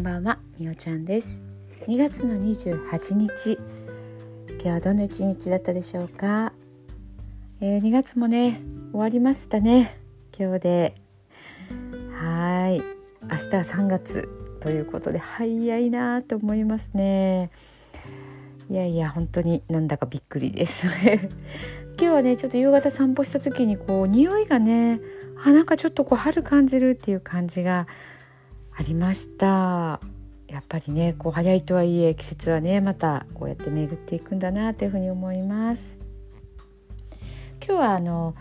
んばんはみおちゃんです。2月の28日今日はどんな一日だったでしょうか、えー、2月もね終わりましたね今日で。はい。明日は3月ということで早いなと思いますね。いやいや本当になんだかびっくりです。今日はねちょっと夕方散歩した時にこう匂いがねあなんかちょっとこう春感じるっていう感じがありました。やっぱりねこう早いとはいえ季節はねまたこうやって巡っていくんだなというふうに思います。今日はあの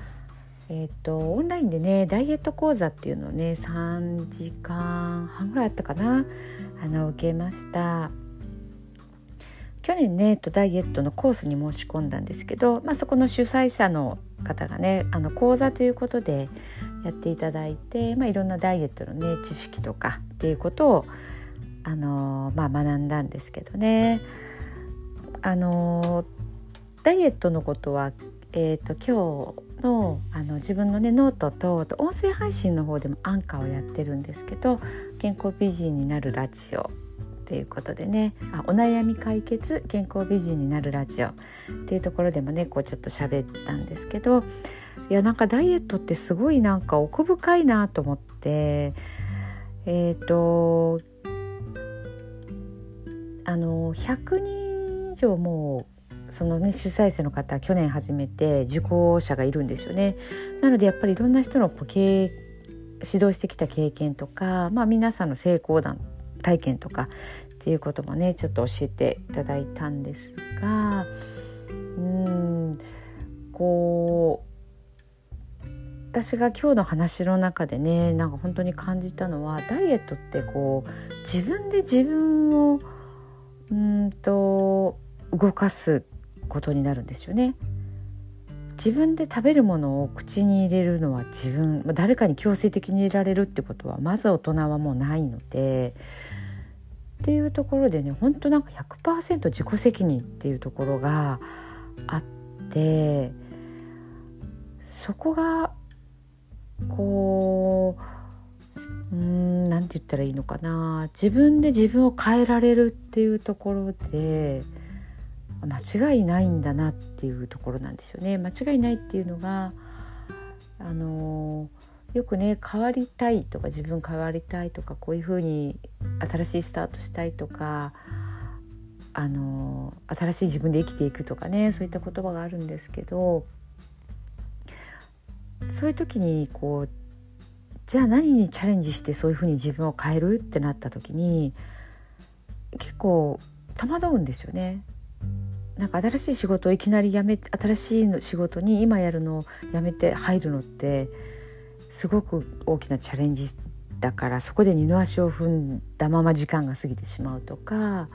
え、ー、とオンラインでねダイエット講座っていうのをね3時間半ぐらいあったかなあの受けました。去年ねとダイエットのコースに申し込んだんですけど、まあ、そこの主催者の方がねあの講座ということでやっていただいて、まあ、いろんなダイエットのね知識とかっていうことをあの、まあ、学んだんですけどね。あのダイエットのことは、えーと、今日のあの自分のねノートと音声配信の方でもアンカーをやってるんですけど健康美人になるラジオっていうことでねあお悩み解決健康美人になるラジオっていうところでもねこうちょっと喋ったんですけどいやなんかダイエットってすごいなんか奥深いなと思ってえっ、ー、とあの100人以上もうそのね主催者の方去年始めて受講者がいるんですよね。なのでやっぱりいろんな人の経指導してきた経験とか、まあ、皆さんの成功談体験とかっていうこともねちょっと教えていただいたんですがうんこう私が今日の話の中でねなんか本当に感じたのはダイエットってこう自分で自分をうんと動かすことになるんですよね。自分で食べるものを口に入れるのは自分誰かに強制的に入れられるってことはまず大人はもうないのでっていうところでね本当なんか100%自己責任っていうところがあってそこがこううんなんて言ったらいいのかな自分で自分を変えられるっていうところで間違いないんだなっていうところなんですよね。間違いないっていうのがあのよくね変わりたいとか自分変わりたいとかこういうふうに新しいスタートしたいとかあの新しい自分で生きていくとかねそういった言葉があるんですけどそういう時にこうじゃあ何にチャレンジしてそういうふうに自分を変えるってなった時に結構戸惑うんですよね。なんか新しい仕事をいきなり辞めて新しいの仕事に今やるのをやめて入るのってすごく大きなチャレンジだからそこで二の足を踏んだまま時間が過ぎてしまうとか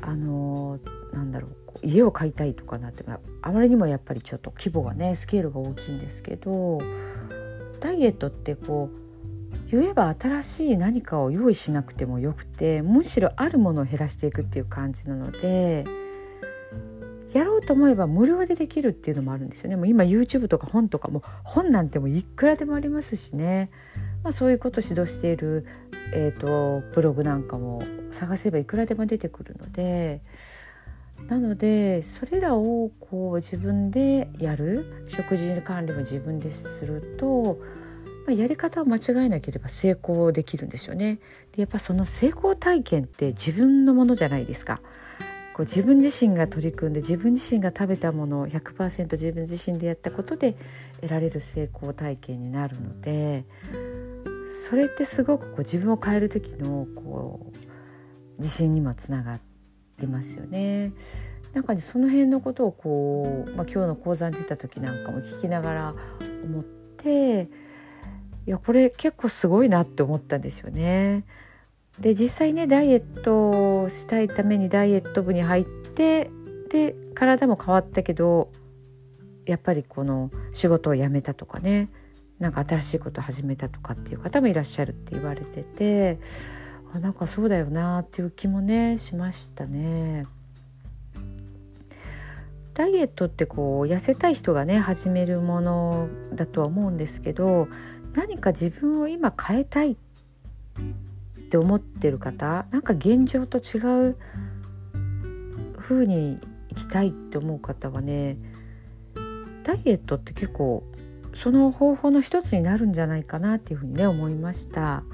あのなんだろう家を買いたいとかなってあまりにもやっぱりちょっと規模がねスケールが大きいんですけどダイエットってこう言えば新しい何かを用意しなくてもよくてむしろあるものを減らしていくっていう感じなので。やろうと思えば無料でできるっていうのもあるんですよねもう今 YouTube とか本とかも本なんてもいくらでもありますしね、まあ、そういうことを指導している、えーと、ブログなんかも探せばいくらでも出てくるのでなのでそれらをこう自分でやる食事管理も自分ですると、まあ、やり方を間違えなければ成功できるんですよね。でやっぱその成功体験って自分のものじゃないですか。こう自分自身が取り組んで自分自身が食べたものを100%自分自身でやったことで得られる成功体験になるのでそれってすごくこう自分を変える時のこう自信にもつながりますよね。なんかねその辺のことをこう、まあ、今日の講座に出た時なんかも聞きながら思っていやこれ結構すごいなって思ったんですよね。で実際ねダイエットをしたいためにダイエット部に入ってで体も変わったけどやっぱりこの仕事を辞めたとかねなんか新しいことを始めたとかっていう方もいらっしゃるって言われててあなんかそうだよなっていう気もねしましたね。ダイエットってこう痩せたい人がね始めるものだとは思うんですけど何か自分を今変えたいって思ってる方なんか現状と違う風に生きたいって思う方はねダイエットって結構その方法の一つになるんじゃないかなっていうふうにね思いました。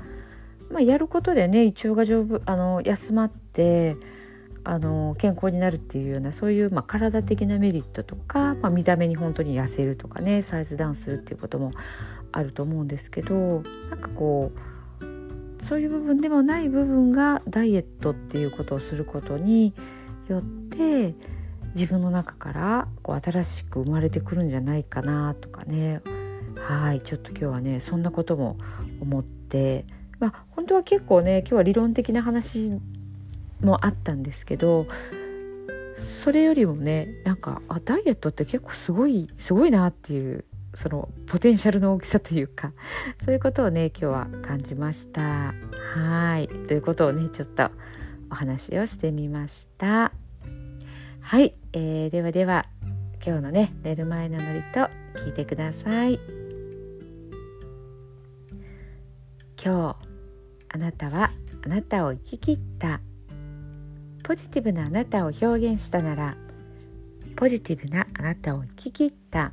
まあ、やることでね胃腸が丈夫あの休まってあの健康になるっていうようなそういう、まあ、体的なメリットとか、まあ、見た目に本当に痩せるとかねサイズダウンするっていうこともあると思うんですけどなんかこうそういう部分でもない部分がダイエットっていうことをすることによって自分の中からこう新しく生まれてくるんじゃないかなとかね。はいちょっと今日はねそんなことも思ってまあ本当は結構ね今日は理論的な話もあったんですけどそれよりもねなんかあダイエットって結構すごいすごいなっていうそのポテンシャルの大きさというかそういうことをね今日は感じました。はい。ということをねちょっとお話をしてみました。はい、えー、ではでは今日のね寝る前のノリと聞いてください。今日あなたはあなたを生き切った。ポジティブなあなたを表現したならポジティブなあなたを生き切った。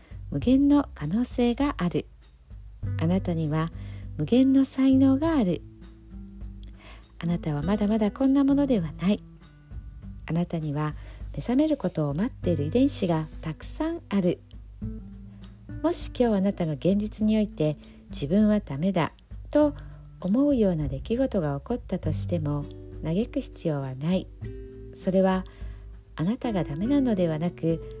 無限の可能性がある。あなたには無限の才能がある。あなたはまだまだこんなものではない。あなたには目覚めることを待っている遺伝子がたくさんある。もし今日あなたの現実において自分はダメだと思うような出来事が起こったとしても嘆く必要はない。それはあなたがダメなのではなく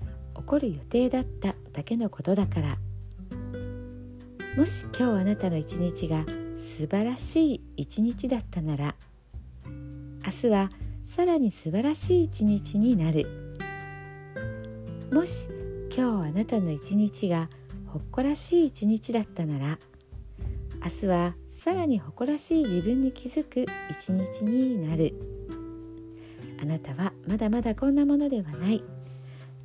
起こる予定だっただけのことだから。もし今日あなたの一日が素晴らしい一日だったなら明日はさらに素晴らしい一日になる。もし今日あなたの一日が誇らしい一日だったなら明日はさらに誇らしい自分に気づく一日になる。あなたはまだまだこんなものではない。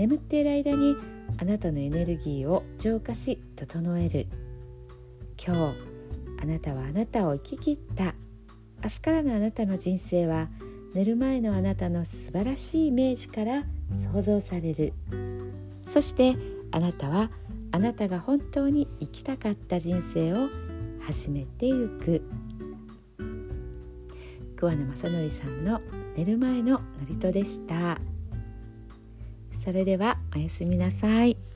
眠っている間にあなたのエネルギーを浄化し整える。今日あなたはあなたを生き切った。明日からのあなたの人生は寝る前のあなたの素晴らしいイメージから想像される。そしてあなたはあなたが本当に生きたかった人生を始めていく。桑名正則さんの寝る前の祝詞でした。それではおやすみなさい。